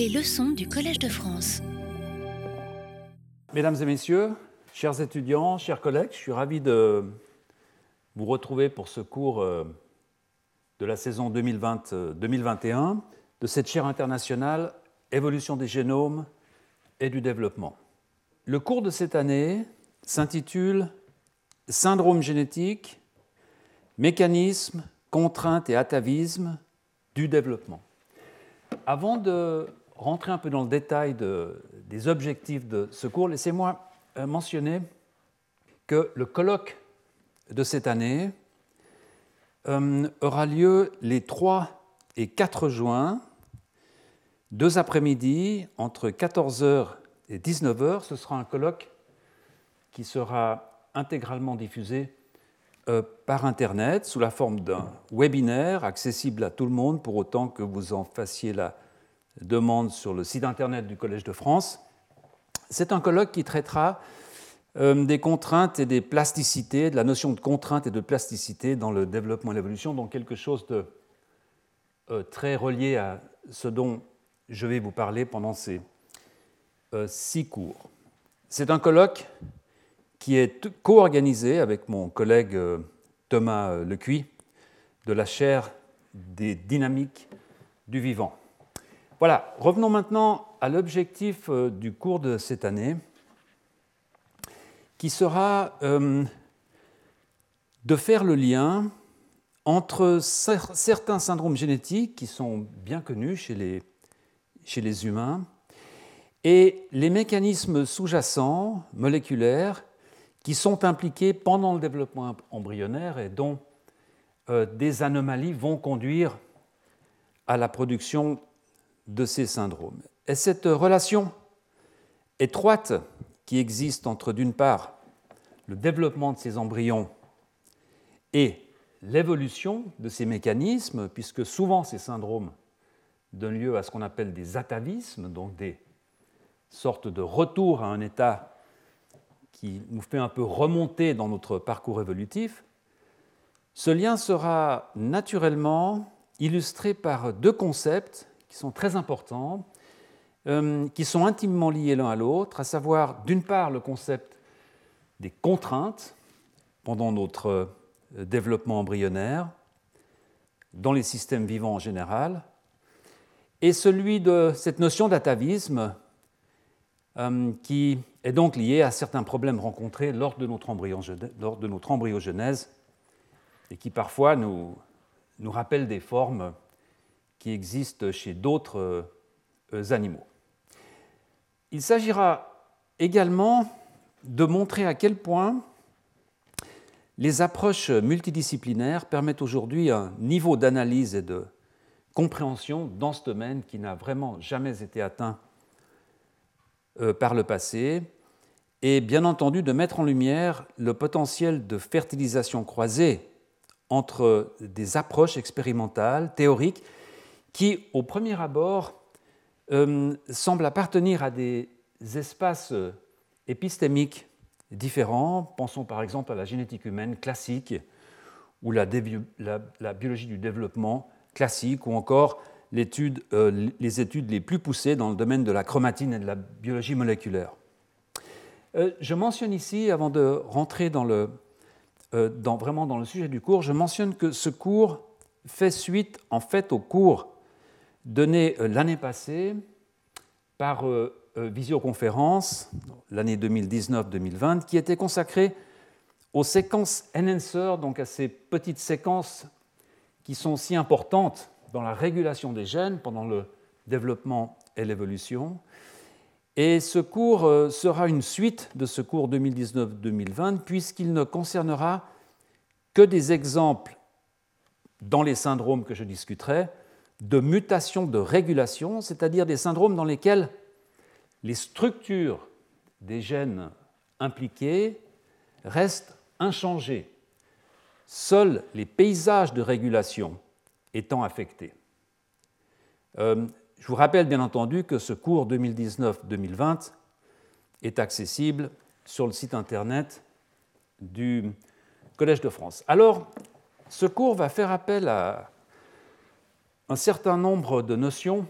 Les leçons du Collège de France. Mesdames et messieurs, chers étudiants, chers collègues, je suis ravi de vous retrouver pour ce cours euh, de la saison 2020-2021 de cette chaire internationale Évolution des génomes et du développement. Le cours de cette année s'intitule Syndrome génétique, mécanisme, contrainte et atavisme du développement. Avant de rentrer un peu dans le détail des objectifs de ce cours, laissez-moi euh, mentionner que le colloque de cette année euh, aura lieu les 3 et 4 juin, deux après-midi, entre 14h et 19h. Ce sera un colloque qui sera intégralement diffusé euh, par Internet sous la forme d'un webinaire accessible à tout le monde pour autant que vous en fassiez la demande sur le site Internet du Collège de France. C'est un colloque qui traitera euh, des contraintes et des plasticités, de la notion de contrainte et de plasticité dans le développement et l'évolution, donc quelque chose de euh, très relié à ce dont je vais vous parler pendant ces six cours. C'est un colloque qui est co-organisé avec mon collègue euh, Thomas euh, Lecuy de la chaire des dynamiques du vivant. Voilà, revenons maintenant à l'objectif euh, du cours de cette année, qui sera de faire le lien entre certains syndromes génétiques qui sont bien connus chez les, chez les humains et les mécanismes sous-jacents, moléculaires, qui sont impliqués pendant le développement embryonnaire et dont euh, des anomalies vont conduire à la production de ces syndromes. Et cette relation étroite qui existe entre, d'une part, le développement de ces embryons et l'évolution de ces mécanismes, puisque souvent ces syndromes donnent lieu à ce qu'on appelle des atavismes, donc des sortes de retours à un état qui nous fait un peu remonter dans notre parcours évolutif, ce lien sera naturellement illustré par deux concepts qui sont très importants, euh, qui sont intimement liés l'un à l'autre, à savoir d'une part le concept des contraintes pendant notre euh, développement embryonnaire, dans les systèmes vivants en général, et celui de cette notion d'atavisme euh, qui est donc lié à certains problèmes rencontrés lors de notre, embryogenèse et qui parfois nous, nous rappellent des formes qui existent chez d'autres euh, animaux. Il s'agira également de montrer à quel point les approches multidisciplinaires permettent aujourd'hui un niveau d'analyse et de compréhension dans ce domaine qui n'a vraiment jamais été atteint euh, par le passé, et bien entendu de mettre en lumière le potentiel de fertilisation croisée entre des approches expérimentales, théoriques, qui, au premier abord, euh, semblent appartenir à des espaces épistémiques différents. Pensons par exemple à la génétique humaine classique ou la, biologie du développement classique ou encore euh, les études les plus poussées dans le domaine de la chromatine et de la biologie moléculaire. Euh, je mentionne ici, avant de rentrer euh, dans, vraiment dans le sujet du cours, je mentionne que ce cours fait suite en fait au cours donné l'année passée par visioconférence, l'année 2019-2020, qui était consacré aux séquences enhancer, donc à ces petites séquences qui sont si importantes dans la régulation des gènes pendant le développement et l'évolution. Et ce cours euh, sera une suite de ce cours 2019-2020 puisqu'il ne concernera que des exemples dans les syndromes que je discuterai de mutations de régulation, c'est-à-dire des syndromes dans lesquels les structures des gènes impliqués restent inchangées. Seuls les paysages de régulation étant affectés. Euh, je vous rappelle bien entendu que ce cours 2019-2020 est accessible sur le site internet du Collège de France. Alors, ce cours va faire appel à un certain nombre de notions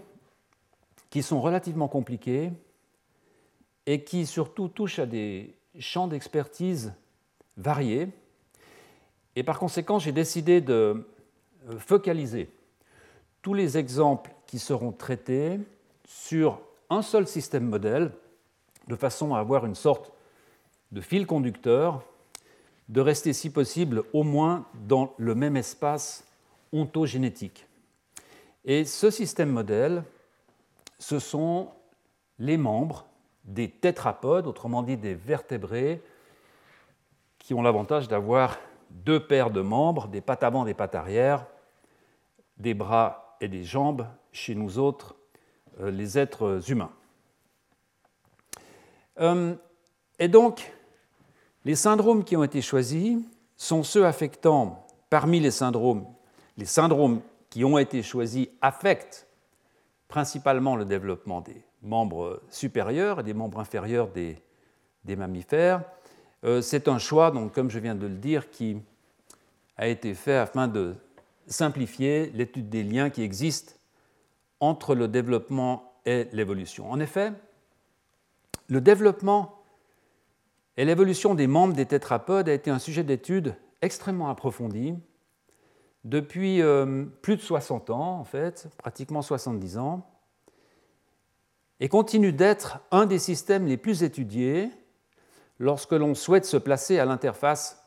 qui sont relativement compliqués et qui surtout touchent à des champs d'expertise variés. Et par conséquent, j'ai décidé de euh, focaliser tous les exemples qui seront traités sur un seul système modèle, de façon à avoir une sorte de fil conducteur, de rester si possible au moins dans le même espace ontogénétique. Et ce système modèle, ce sont les membres des tétrapodes, autrement dit des vertébrés, qui ont l'avantage d'avoir deux paires de membres, des pattes avant, des pattes arrière, des bras et des jambes chez nous autres, euh, les êtres humains. Euh, et donc, les syndromes qui ont été choisis sont ceux affectant, parmi les syndromes, les syndromes qui ont été choisis affectent principalement le développement des membres supérieurs et des membres inférieurs des, mammifères. Euh, c'est un choix, donc, comme je viens de le dire, qui a été fait afin de simplifier l'étude des liens qui existent entre le développement et l'évolution. En effet, le développement et l'évolution des membres des tétrapodes a été un sujet d'étude extrêmement approfondi depuis euh, plus de 60 ans, en fait, pratiquement 70 ans, et continue d'être un des systèmes les plus étudiés lorsque l'on souhaite se placer à l'interface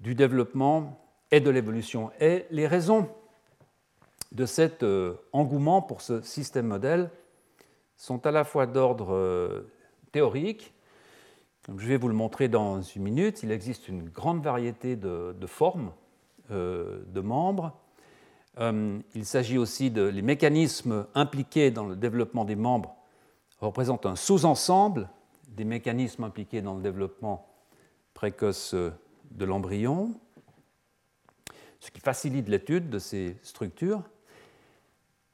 du développement et de l'évolution. Et les raisons de cet euh, engouement pour ce système modèle sont à la fois d'ordre euh, théorique, comme je vais vous le montrer dans une minute, il existe une grande variété de, formes de membres. il s'agit aussi de les mécanismes impliqués dans le développement des membres représentent un sous-ensemble des mécanismes impliqués dans le développement précoce de l'embryon, ce qui facilite l'étude de ces structures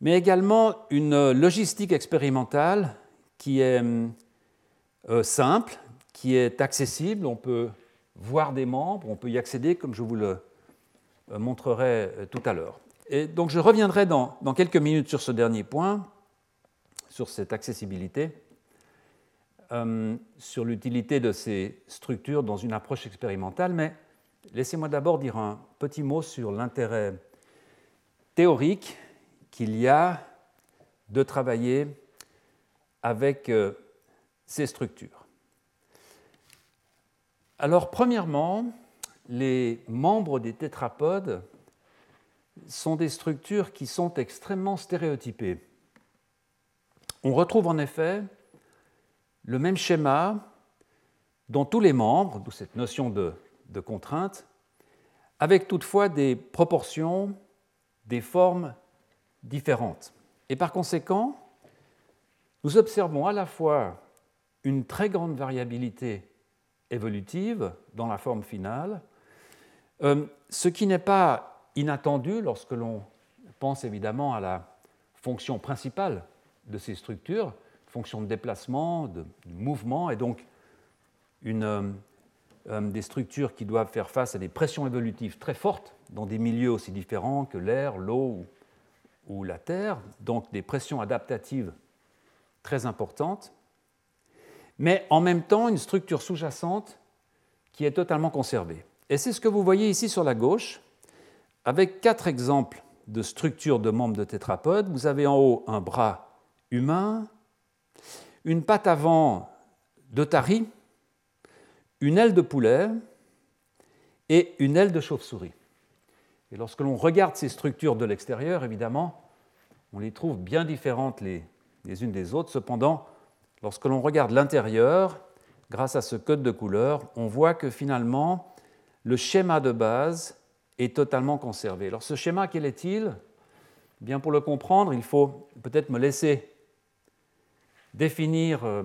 mais également une logistique expérimentale qui est euh, simple, qui est accessible. On peut voir des membres, on peut y accéder comme je vous le euh, montrerai euh, tout à l'heure. Et donc je reviendrai dans, quelques minutes sur ce dernier point, sur cette accessibilité, sur l'utilité de ces structures dans une approche expérimentale, mais laissez-moi d'abord dire un petit mot sur l'intérêt théorique qu'il y a de travailler avec euh, ces structures. Alors, premièrement, les membres des tétrapodes sont des structures qui sont extrêmement stéréotypées. On retrouve en effet le même schéma dans tous les membres, d'où cette notion de, contrainte, avec toutefois des proportions, des formes différentes. Et par conséquent, nous observons à la fois une très grande variabilité évolutive dans la forme finale, euh, ce qui n'est pas inattendu lorsque l'on pense évidemment à la fonction principale de ces structures, fonction de déplacement, de, mouvement, et donc une, euh, euh, des structures qui doivent faire face à des pressions évolutives très fortes dans des milieux aussi différents que l'air, l'eau ou la Terre, donc des pressions adaptatives très importantes, mais en même temps une structure sous-jacente qui est totalement conservée. Et c'est ce que vous voyez ici sur la gauche, avec quatre exemples de structures de membres de tétrapodes. Vous avez en haut un bras humain, une patte avant d'otarie, une aile de poulet et une aile de chauve-souris. Et lorsque l'on regarde ces structures de l'extérieur, évidemment, on les trouve bien différentes les, unes des autres. Cependant, lorsque l'on regarde l'intérieur, grâce à ce code de couleur, on voit que finalement, le schéma de base est totalement conservé. Alors ce schéma, quel est-il? Eh Bien pour le comprendre, il faut peut-être me laisser définir euh,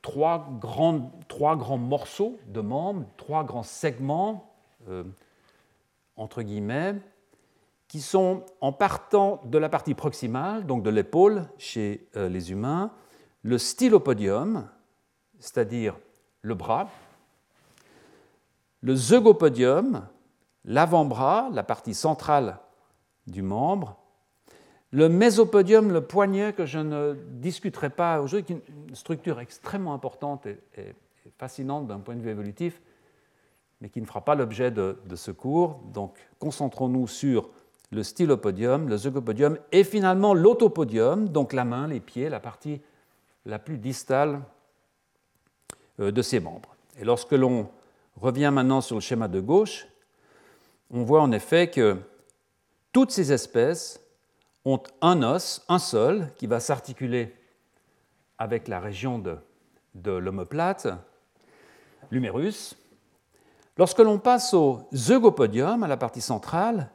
trois, grands, morceaux de membres, trois grands segments euh, entre guillemets, qui sont en partant de la partie proximale, donc de l'épaule chez euh, les humains, le stylopodium, c'est-à-dire le bras, le zeugopodium, l'avant-bras, la partie centrale du membre, le mésopodium, le poignet, que je ne discuterai pas aujourd'hui, qui est une structure extrêmement importante et, fascinante d'un point de vue évolutif, mais qui ne fera pas l'objet de, ce cours. Donc concentrons-nous sur le stylopodium, le zygopodium et finalement l'autopodium, donc la main, les pieds, la partie la plus distale euh, de ces membres. Et lorsque l'on revient maintenant sur le schéma de gauche, on voit en effet que toutes ces espèces ont un os, un seul, qui va s'articuler avec la région de, de l'omoplate, l'humérus. Lorsque l'on passe au zygopodium, à la partie centrale,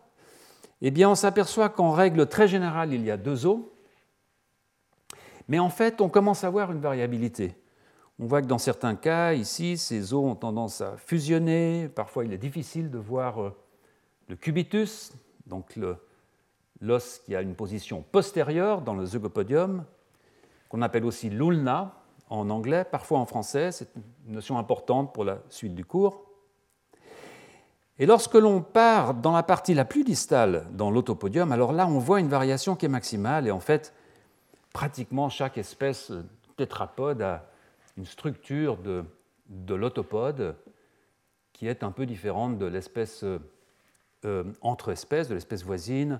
eh bien, on s'aperçoit qu'en règle très générale, il y a deux os, mais en fait, on commence à voir une variabilité. On voit que dans certains cas, ici, ces os ont tendance à fusionner. Parfois, il est difficile de voir euh, le cubitus, donc l'os qui a une position postérieure dans le zygopodium, qu'on appelle aussi l'ulna en anglais, parfois en français, c'est une notion importante pour la suite du cours. Et lorsque l'on part dans la partie la plus distale, dans l'autopodium, alors là, on voit une variation qui est maximale, et en fait, pratiquement chaque espèce tétrapode a structure de, de l'autopode qui est un peu différente de l'espèce euh, entre espèces, de l'espèce voisine,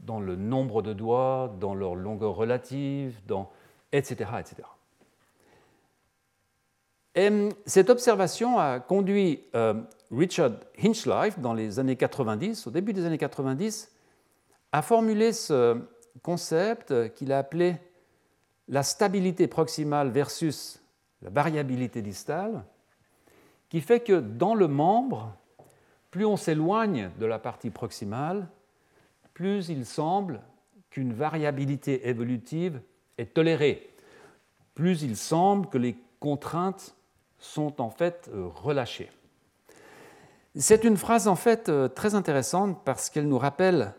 dans le nombre de doigts, dans leur longueur relative, etc. etc. Et cette observation a conduit euh, Richard Hinchlife dans les années 90, au début des années 90, à formuler ce concept qu'il a appelé la stabilité proximale versus la variabilité distale, qui fait que dans le membre, plus on s'éloigne de la partie proximale, plus il semble qu'une variabilité évolutive est tolérée, plus il semble que les contraintes sont en fait euh, relâchées. C'est une phrase en fait euh, très intéressante parce qu'elle nous rappelle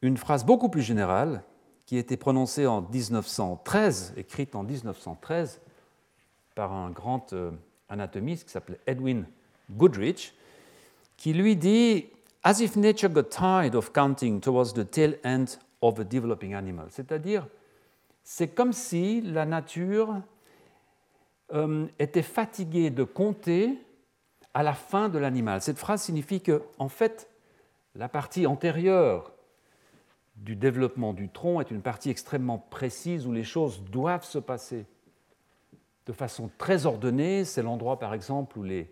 une phrase beaucoup plus générale qui a été prononcée en 1913, écrite en 1913 par un grand euh, anatomiste qui s'appelait Edwin Goodrich, qui lui dit as if nature got tired of counting towards the tail end of a developing animal. C'est-à-dire, c'est comme si la nature euh, était fatiguée de compter à la fin de l'animal. Cette phrase signifie que, en fait, la partie antérieure du développement du tronc est une partie extrêmement précise où les choses doivent se passer de façon très ordonnée. C'est l'endroit, par exemple, où les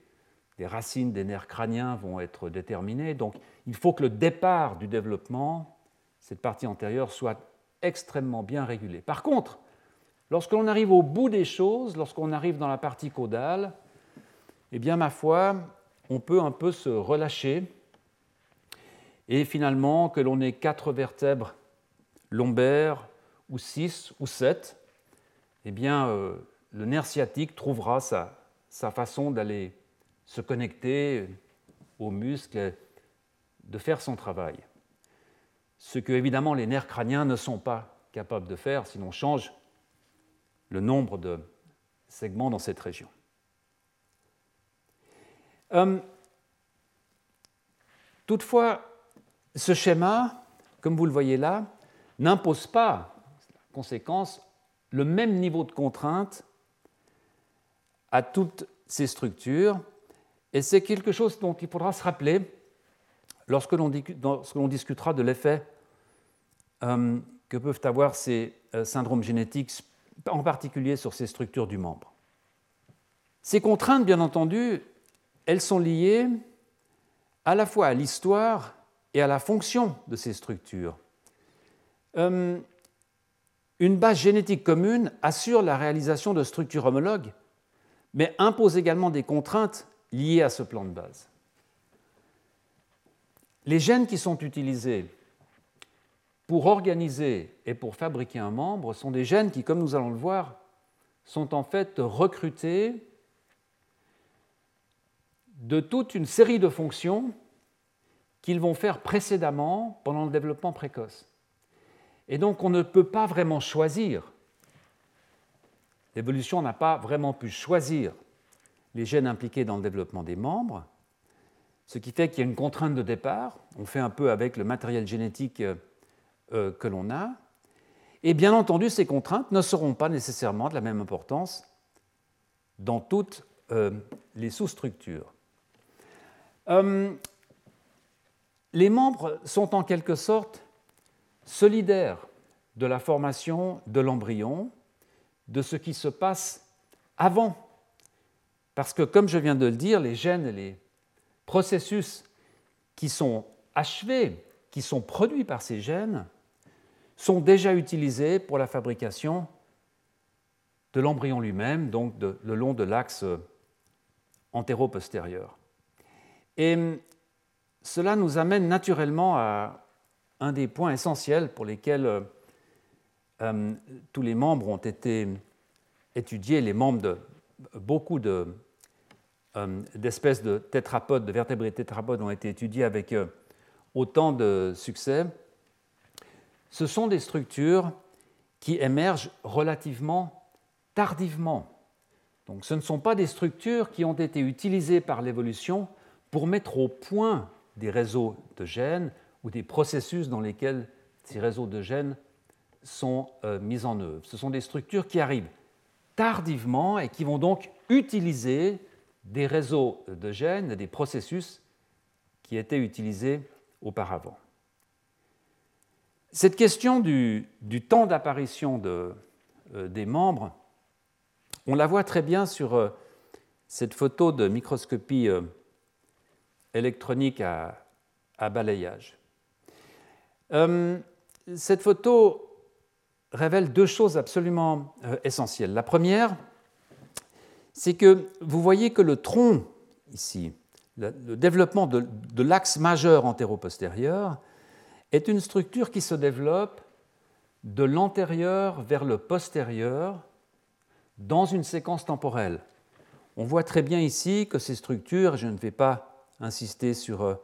racines des nerfs crâniens vont être déterminées. Donc il faut que le départ du développement, cette partie antérieure, soit extrêmement bien régulée. Par contre, lorsque l'on arrive au bout des choses, lorsqu'on arrive dans la partie caudale, eh bien, ma foi, on peut un peu se relâcher et finalement que l'on ait quatre vertèbres lombaires ou six ou sept, eh bien, euh, le nerf sciatique trouvera sa, façon d'aller se connecter aux muscles, de faire son travail. Ce que évidemment les nerfs crâniens ne sont pas capables de faire si l'on change le nombre de segments dans cette région. Hum, toutefois, ce schéma, comme vous le voyez là, n'impose pas, conséquence, le même niveau de contrainte à toutes ces structures et c'est quelque chose dont il faudra se rappeler lorsque l'on discutera de l'effet euh, que peuvent avoir ces euh, syndromes génétiques, en particulier sur ces structures du membre. Ces contraintes, bien entendu, elles sont liées à la fois à l'histoire et à la fonction de ces structures. Euh, une base génétique commune assure la réalisation de structures homologues, mais impose également des contraintes liés à ce plan de base. Les gènes qui sont utilisés pour organiser et pour fabriquer un membre sont des gènes qui, comme nous allons le voir, sont en fait recrutés de toute une série de fonctions qu'ils vont faire précédemment pendant le développement précoce. Et donc on ne peut pas vraiment choisir. L'évolution n'a pas vraiment pu choisir les gènes impliqués dans le développement des membres, ce qui fait qu'il y a une contrainte de départ. On fait un peu avec le matériel génétique euh, que l'on a. Et bien entendu, ces contraintes ne seront pas nécessairement de la même importance dans toutes euh, les sous-structures. Euh, les membres sont en quelque sorte solidaires de la formation de l'embryon, de ce qui se passe avant. Parce que, comme je viens de le dire, les gènes les processus qui sont achevés, qui sont produits par ces gènes, sont déjà utilisés pour la fabrication de l'embryon lui-même, donc le long de l'axe antéro-postérieur. Et cela nous amène naturellement à un des points essentiels pour lesquels euh, euh, tous les membres ont été étudiés, les membres de beaucoup de, euh, d'espèces de tétrapodes, de vertébrés tétrapodes ont été étudiés avec autant de succès. Ce sont des structures qui émergent relativement tardivement. Donc ce ne sont pas des structures qui ont été utilisées par l'évolution pour mettre au point des réseaux de gènes ou des processus dans lesquels ces réseaux de gènes sont euh, mis en œuvre. Ce sont des structures qui arrivent tardivement et qui vont donc utiliser des réseaux de gènes, des processus qui étaient utilisés auparavant. Cette question du, temps d'apparition euh, des membres, on la voit très bien sur euh, cette photo de microscopie électronique à, balayage. Cette photo révèle deux choses absolument euh, essentielles. La première, c'est que vous voyez que le tronc, ici, le, développement de, l'axe majeur antéro-postérieur, est une structure qui se développe de l'antérieur vers le postérieur dans une séquence temporelle. On voit très bien ici que ces structures, je ne vais pas insister sur euh,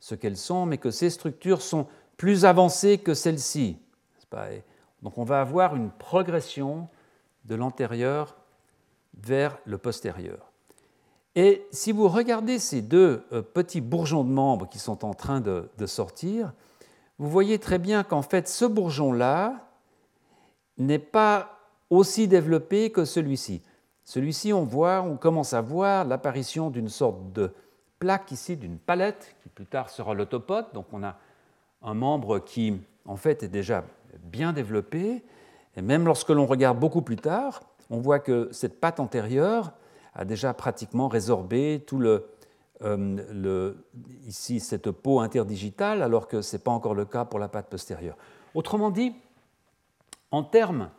ce qu'elles sont, mais que ces structures sont plus avancées que celles-ci. Donc on va avoir une progression de l'antérieur vers le postérieur. Et si vous regardez ces deux euh, petits bourgeons de membres qui sont en train de, sortir, vous voyez très bien qu'en fait ce bourgeon-là n'est pas aussi développé que celui-ci. Celui-ci, on voit, on commence à voir l'apparition d'une sorte de plaque ici d'une palette qui plus tard sera l'autopode. Donc on a un membre qui en fait est déjà bien développé. Et même lorsque l'on regarde beaucoup plus tard, on voit que cette patte antérieure a déjà pratiquement résorbé tout le, euh, le, ici cette peau interdigitale, alors que ce n'est pas encore le cas pour la patte postérieure. Autrement dit, en termes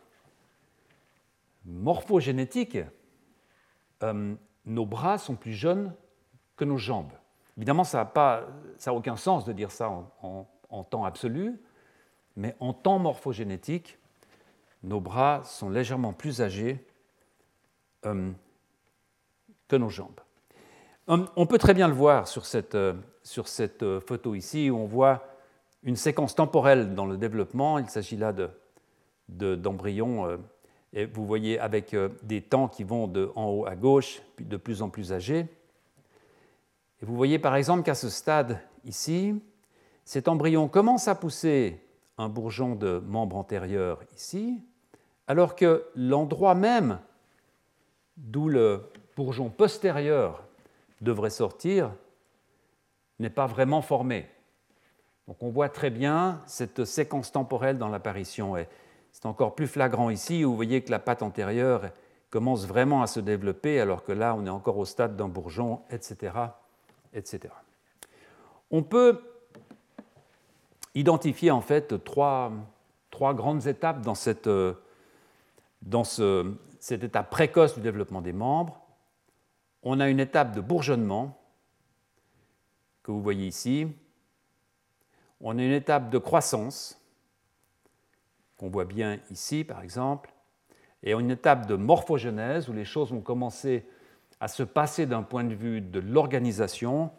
morphogénétiques, euh, nos bras sont plus jeunes que nos jambes. Évidemment, ça n'a aucun sens de dire ça en, temps absolu, mais en temps morphogénétique, nos bras sont légèrement plus âgés euh, que nos jambes. Hum, on peut très bien le voir sur cette, euh, sur cette, euh, photo ici, où on voit une séquence temporelle dans le développement. Il s'agit là d'embryons, de, et vous voyez avec des temps qui vont de en haut à gauche, de plus en plus âgés. Et vous voyez par exemple qu'à ce stade ici, cet embryon commence à pousser un bourgeon de membre antérieur ici, alors que l'endroit même d'où le bourgeon postérieur devrait sortir n'est pas vraiment formé. Donc on voit très bien cette séquence temporelle dans l'apparition. C'est encore plus flagrant ici où vous voyez que la patte antérieure commence vraiment à se développer, alors que là on est encore au stade d'un bourgeon, etc etc. On peut identifier en fait trois, trois grandes étapes dans, cette, dans ce, cette étape précoce du développement des membres. On a une étape de bourgeonnement que vous voyez ici. On a une étape de croissance qu'on voit bien ici par exemple. Et une étape de morphogenèse où les choses vont commencer à se passer d'un point de vue de l'organisation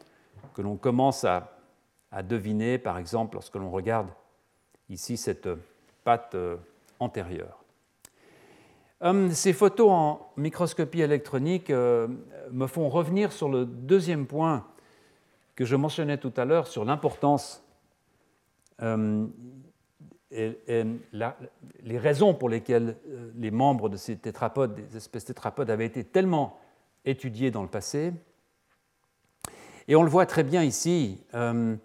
que l'on commence à, deviner, par exemple, lorsque l'on regarde ici cette patte euh, antérieure. Hum, ces photos en microscopie électronique euh, me font revenir sur le deuxième point que je mentionnais tout à l'heure sur l'importance hum, les raisons pour lesquelles euh, les membres de ces tétrapodes, des espèces tétrapodes, avaient été tellement étudiés dans le passé. Et on le voit très bien ici, euh,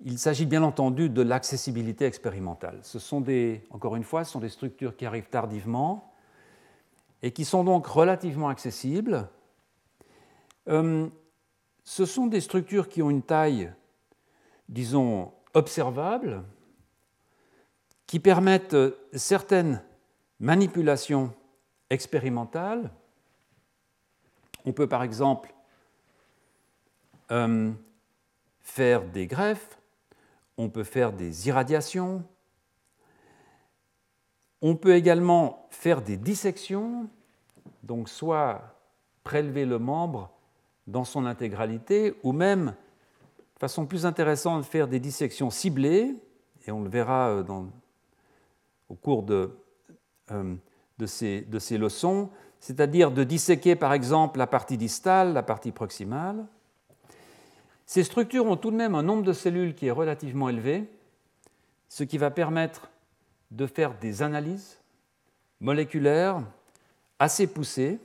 il s'agit bien entendu de l'accessibilité expérimentale. Ce sont des, encore une fois, ce sont des structures qui arrivent tardivement et qui sont donc relativement accessibles. Euh, ce sont des structures qui ont une taille, disons, observable, qui permettent certaines manipulations expérimentales. On peut par exemple euh, faire des greffes, on peut faire des irradiations, on peut également faire des dissections, donc soit prélever le membre dans son intégralité, ou même, de façon plus intéressante, faire des dissections ciblées, et on le verra euh, au cours euh, de ces leçons, c'est-à-dire de disséquer par exemple la partie distale, la partie proximale. Ces structures ont tout de même un nombre de cellules qui est relativement élevé, ce qui va permettre de faire des analyses moléculaires assez poussées.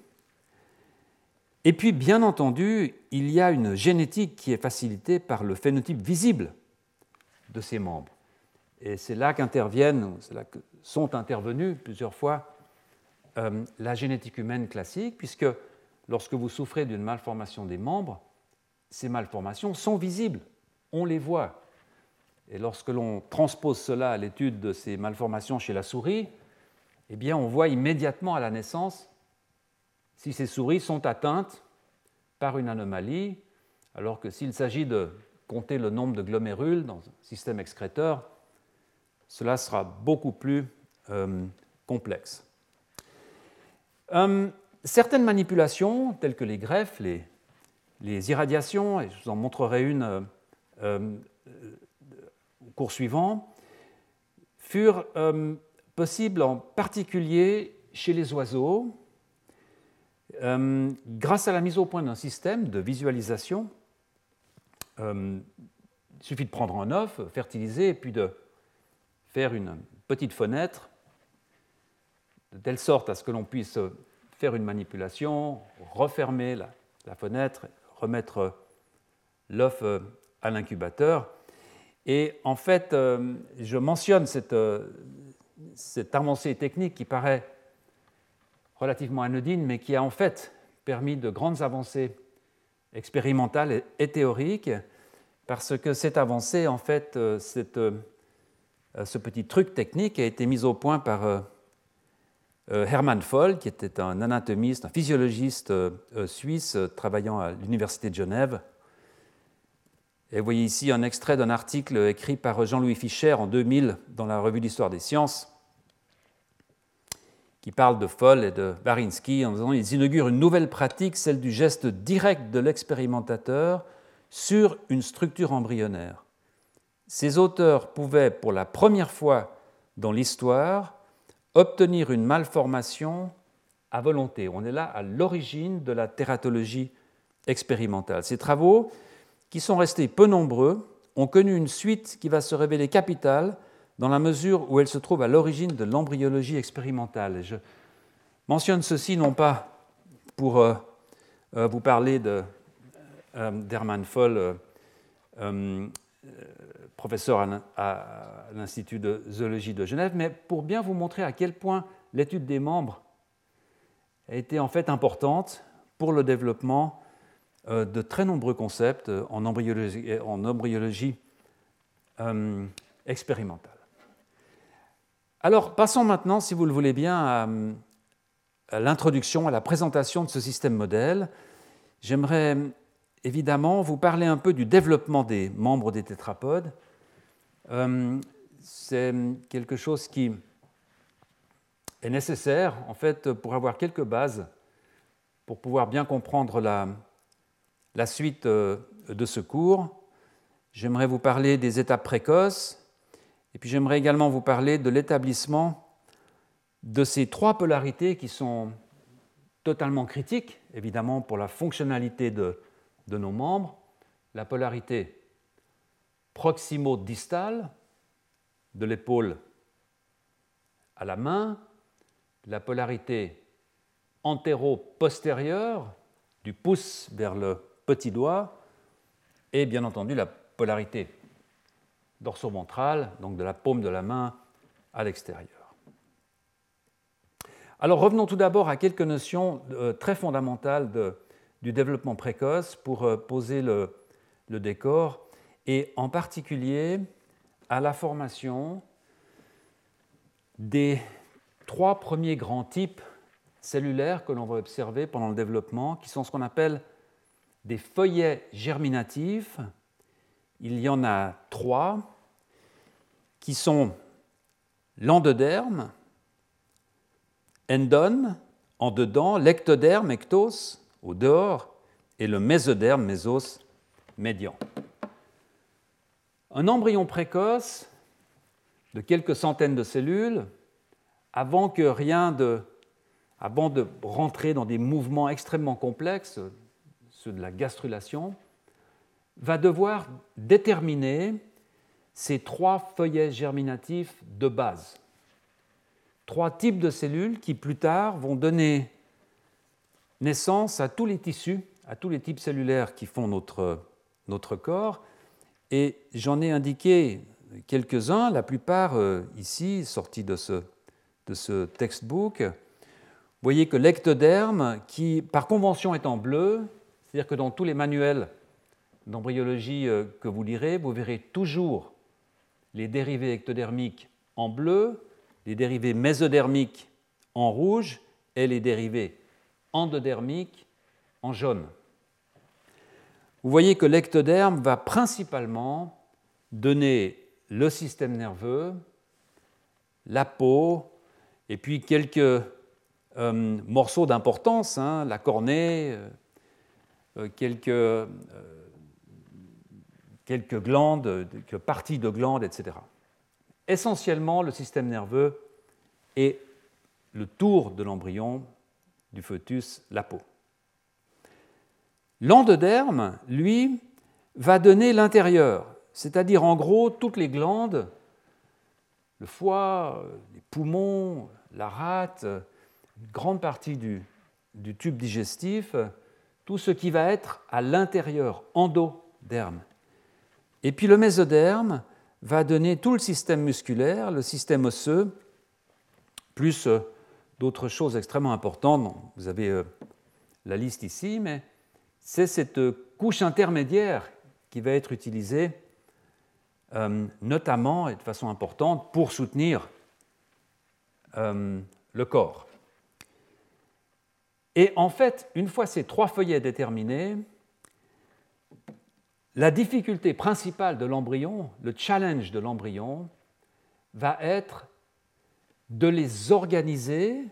Et puis, bien entendu, il y a une génétique qui est facilitée par le phénotype visible de ces membres. Et c'est là qu'interviennent, c'est là que sont intervenus plusieurs fois euh, la génétique humaine classique, puisque lorsque vous souffrez d'une malformation des membres, ces malformations sont visibles, on les voit. Et lorsque l'on transpose cela à l'étude de ces malformations chez la souris, eh bien, on voit immédiatement à la naissance si ces souris sont atteintes par une anomalie, alors que s'il s'agit de compter le nombre de glomérules dans un système excréteur, cela sera beaucoup plus euh, complexe. Euh, certaines manipulations, telles que les greffes, les, les, irradiations, et je vous en montrerai une euh, au cours suivant, furent possibles en particulier chez les oiseaux, grâce à la mise au point d'un système de visualisation. il suffit de prendre un œuf, fertiliser, et puis de faire une petite fenêtre de telle sorte à ce que l'on puisse faire une manipulation, refermer la, fenêtre, remettre l'œuf euh, à l'incubateur. Et en fait, euh, je mentionne cette, euh, cette avancée technique qui paraît relativement anodine, mais qui a en fait permis de grandes avancées expérimentales et théoriques, parce que cette avancée, en fait, cette euh, ce petit truc technique a été mis au point par euh, euh, Hermann Voll, qui était un anatomiste, un physiologiste suisse travaillant à l'Université de Genève. Et vous voyez ici un extrait d'un article écrit par Jean-Louis Fischer en 2000 dans la Revue d'Histoire des Sciences, qui parle de Foll et de Barinsky en disant ils inaugurent une nouvelle pratique, celle du geste direct de l'expérimentateur sur une structure embryonnaire ces auteurs pouvaient, pour la première fois dans l'histoire, obtenir une malformation à volonté. On est là à l'origine de la tératologie expérimentale. Ces travaux, qui sont restés peu nombreux, ont connu une suite qui va se révéler capitale dans la mesure où elle se trouve à l'origine de l'embryologie expérimentale. je mentionne ceci non pas pour euh, euh, vous parler euh, d'Hermann Foll, professeur à l'Institut de zoologie de Genève, mais pour bien vous montrer à quel point l'étude des membres a été en fait importante pour le développement euh, de très nombreux concepts en embryologie, en embryologie euh, expérimentale. Alors passons maintenant, si vous le voulez bien, à, à l'introduction, à la présentation de ce système modèle. J'aimerais évidemment vous parler un peu du développement des membres des tétrapodes euh, c'est quelque chose qui est nécessaire, en fait, pour avoir quelques bases, pour pouvoir bien comprendre la, suite euh, de ce cours. J'aimerais vous parler des étapes précoces, et puis j'aimerais également vous parler de l'établissement de ces trois polarités qui sont totalement critiques, évidemment, pour la fonctionnalité de, de nos membres. La polarité proximo-distale de l'épaule à la main, la polarité antéro-postérieure du pouce vers le petit doigt et bien entendu la polarité dorso-ventrale, donc de la paume de la main à l'extérieur. Alors revenons tout d'abord à quelques notions euh, très fondamentales du développement précoce pour euh, poser le décor et en particulier à la formation des trois premiers grands types cellulaires que l'on va observer pendant le développement, qui sont ce qu'on appelle des feuillets germinatifs. Il y en a trois, qui sont l'endoderme, endone, en dedans, l'ectoderme, ectos, au dehors, et le mésoderme, mésos, médian. Un embryon précoce de quelques centaines de cellules, avant que rien de, avant de rentrer dans des mouvements extrêmement complexes, ceux de la gastrulation, va devoir déterminer ces trois feuillets germinatifs de base. Trois types de cellules qui plus tard vont donner naissance à tous les tissus, à tous les types cellulaires qui font notre, corps. Et j'en ai indiqué quelques-uns, la plupart euh, ici, sortis de ce, de textbook. Vous voyez que l'ectoderme, qui par convention est en bleu, c'est-à-dire que dans tous les manuels d'embryologie euh, que vous lirez, vous verrez toujours les dérivés ectodermiques en bleu, les dérivés mésodermiques en rouge et les dérivés endodermiques en jaune. Vous voyez que l'ectoderme va principalement donner le système nerveux, la peau, et puis quelques euh, morceaux d'importance, hein, la cornée, euh, euh, quelques, quelques glandes, quelques parties de glandes, etc. Essentiellement, le système nerveux est le tour de l'embryon, du fœtus, la peau. L'endoderme, lui, va donner l'intérieur, c'est-à-dire en gros toutes les glandes, le foie, les poumons, la rate, une grande partie du, tube digestif, tout ce qui va être à l'intérieur, endoderme. Et puis le mésoderme va donner tout le système musculaire, le système osseux, plus euh, d'autres choses extrêmement importantes. Vous avez euh, la liste ici, mais c'est cette couche intermédiaire qui va être utilisée euh, notamment et de façon importante pour soutenir euh, le corps. Et en fait, une fois ces trois feuillets déterminés, la difficulté principale de l'embryon, le challenge de l'embryon, va être de les organiser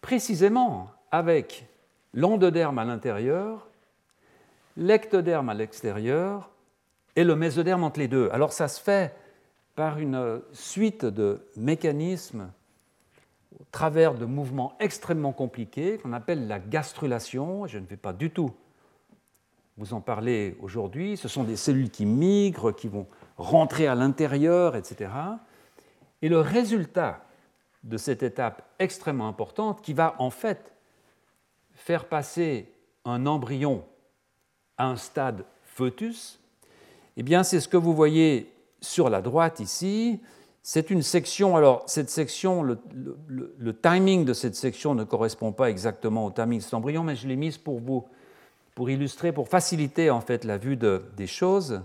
précisément avec l'endoderme à l'intérieur, l'ectoderme à l'extérieur et le mésoderme entre les deux. Alors ça se fait par une suite de mécanismes au travers de mouvements extrêmement compliqués qu'on appelle la gastrulation. Je ne vais pas du tout vous en parler aujourd'hui. Ce sont des cellules qui migrent, qui vont rentrer à l'intérieur, etc. Et le résultat de cette étape extrêmement importante qui va en fait faire passer un embryon à un stade fœtus, eh bien, c'est ce que vous voyez sur la droite ici. C'est une section, alors cette section, le, timing de cette section ne correspond pas exactement au timing de cet embryon, mais je l'ai mise pour vous, pour illustrer, pour faciliter en fait la vue des choses.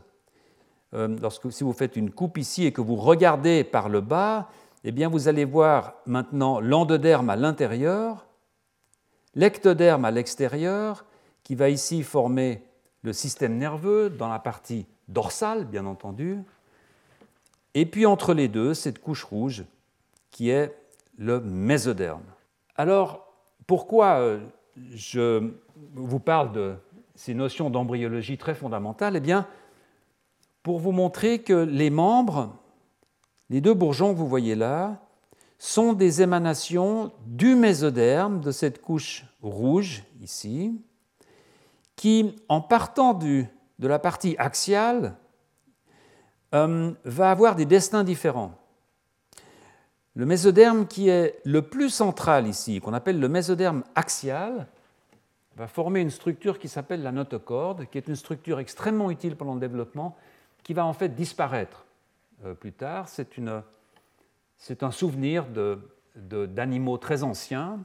Euh, lorsque, si vous faites une coupe ici et que vous regardez par le bas, eh bien vous allez voir maintenant l'endoderme à l'intérieur, l'ectoderme à l'extérieur, qui va ici former le système nerveux dans la partie dorsale, bien entendu, et puis entre les deux, cette couche rouge qui est le mésoderme. Alors, pourquoi euh, je vous parle de ces notions d'embryologie très fondamentales? Eh bien, pour vous montrer que les membres, les deux bourgeons que vous voyez là, sont des émanations du mésoderme, de cette couche rouge ici, qui, en partant de la partie axiale euh, va avoir des destins différents. le mésoderme qui est le plus central ici, qu'on appelle le mésoderme axial, va former une structure qui s'appelle la notocorde, qui est une structure extrêmement utile pendant le développement, qui va en fait disparaître euh, plus tard. C'est, un souvenir d'animaux très anciens.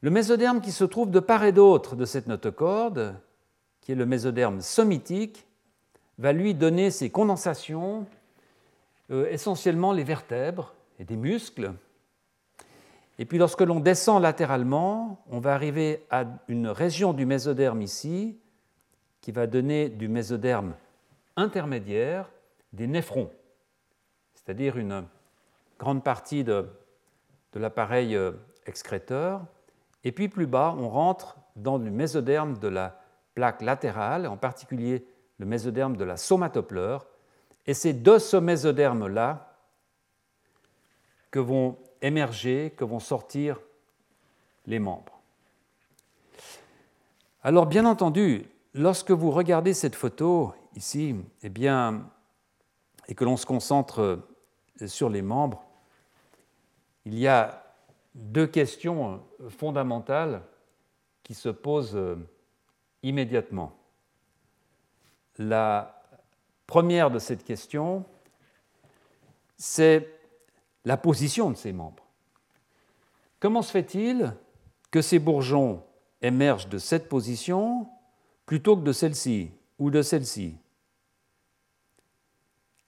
Le mésoderme qui se trouve de part et d'autre de cette notocorde, qui est le mésoderme somitique, va lui donner ses condensations, euh, essentiellement les vertèbres, et des muscles. Et puis lorsque l'on descend latéralement, on va arriver à une région du mésoderme ici qui va donner du mésoderme intermédiaire des néphrons, c'est-à-dire une grande partie de, l'appareil euh, excréteur. Et puis plus bas, on rentre dans le mésoderme de la plaque latérale, en particulier le mésoderme de la somatopleure. Et c'est de ce mésoderme-là que vont émerger, que vont sortir les membres. Alors bien entendu, lorsque vous regardez cette photo ici, eh bien, et que l'on se concentre sur les membres, il y a deux questions fondamentales qui se posent immédiatement. La première de cette question, c'est la position de ses membres. Comment se fait-il que ces bourgeons émergent de cette position plutôt que de celle-ci ou de celle-ci?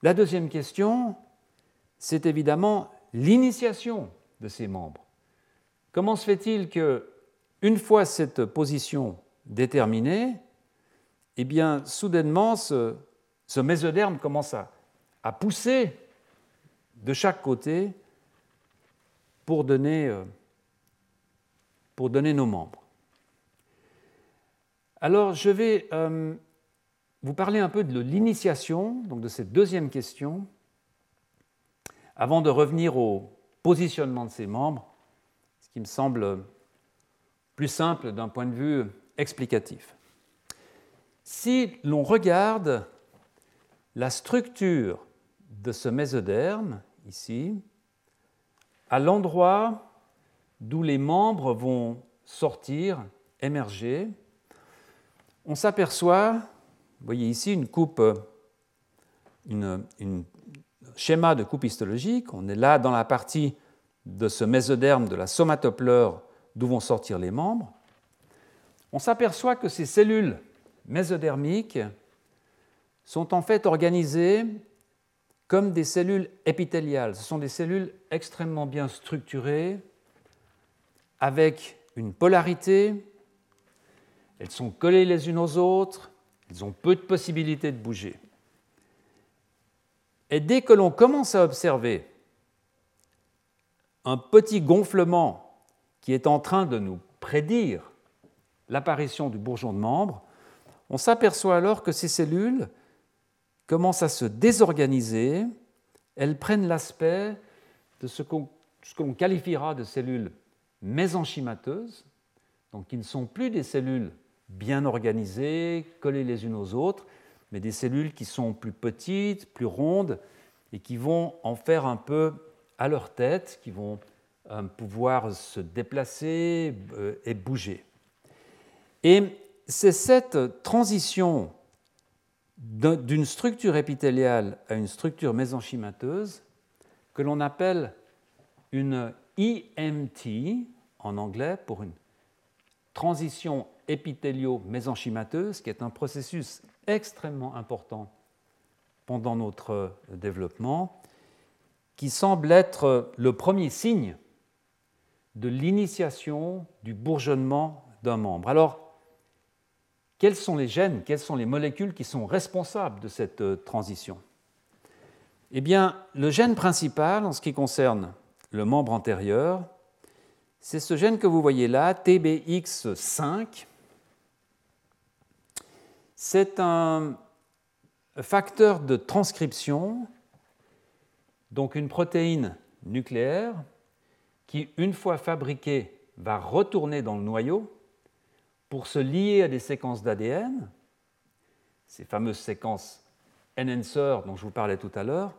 La deuxième question, c'est évidemment l'initiation de ces membres. Comment se fait-il que, une fois cette position déterminée, eh bien, soudainement, ce, mésoderme commence à pousser de chaque côté pour donner, euh, nos membres. Alors, je vais euh, vous parler un peu de l'initiation, donc de cette deuxième question, avant de revenir au positionnement de ces membres, ce qui me semble plus simple d'un point de vue explicatif. Si l'on regarde la structure de ce mésoderme, ici, à l'endroit d'où les membres vont sortir, émerger, on s'aperçoit, vous voyez ici une coupe, un schéma de coupe histologique, on est là dans la partie de ce mésoderme de la somatopleure d'où vont sortir les membres, on s'aperçoit que ces cellules mésodermiques sont en fait organisées comme des cellules épithéliales. Ce sont des cellules extrêmement bien structurées, avec une polarité. Elles sont collées les unes aux autres, elles ont peu de possibilités de bouger. Et dès que l'on commence à observer un petit gonflement qui est en train de nous prédire l'apparition du bourgeon de membre, on s'aperçoit alors que ces cellules commencent à se désorganiser, elles prennent l'aspect de ce qu'on qualifiera de cellules mésenchymateuses, donc qui ne sont plus des cellules bien organisées, collées les unes aux autres, mais des cellules qui sont plus petites, plus rondes, et qui vont en faire un peu à leur tête, qui vont euh, pouvoir se déplacer euh, et bouger. Et c'est cette transition d'une structure épithéliale à une structure mésenchymateuse que l'on appelle une IMT en anglais pour une transition épithélio-mésenchymateuse, qui est un processus extrêmement important pendant notre développement, qui semble être le premier signe de l'initiation du bourgeonnement d'un membre. Alors, quels sont les gènes, quelles sont les molécules qui sont responsables de cette euh, transition? Eh bien, le gène principal en ce qui concerne le membre antérieur, c'est ce gène que vous voyez là, TBX5. C'est un facteur de transcription, donc une protéine nucléaire qui, une fois fabriquée, va retourner dans le noyau pour se lier à des séquences d'ADN, ces fameuses séquences enhancer dont je vous parlais tout à l'heure,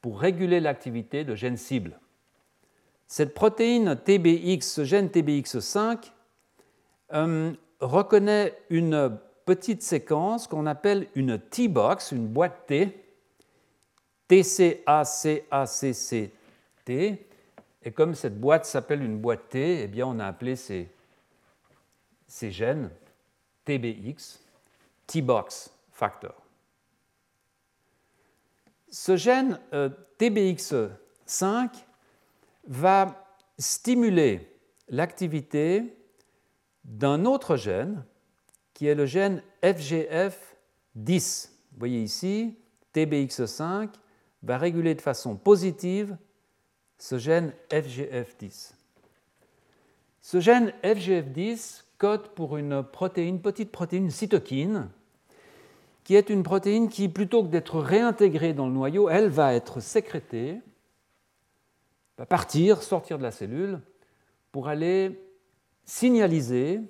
pour réguler l'activité de gènes cibles. Cette protéine TBX, ce gène TBX5, euh, reconnaît une petite séquence qu'on appelle une T-box, une boîte T, TCACACCT. Et comme cette boîte s'appelle une boîte T, eh on a appelé ces, ces gènes TBX, T-box factor. Ce gène euh, TBX5 va stimuler l'activité d'un autre gène qui est le gène FGF10. Vous voyez ici, TBX5 va réguler de façon positive ce gène FGF10. Ce gène FGF10 code pour une petite protéine cytokine, qui est une protéine qui, plutôt que d'être réintégrée dans le noyau, elle va être sécrétée, va partir, sortir de la cellule, pour aller signaliser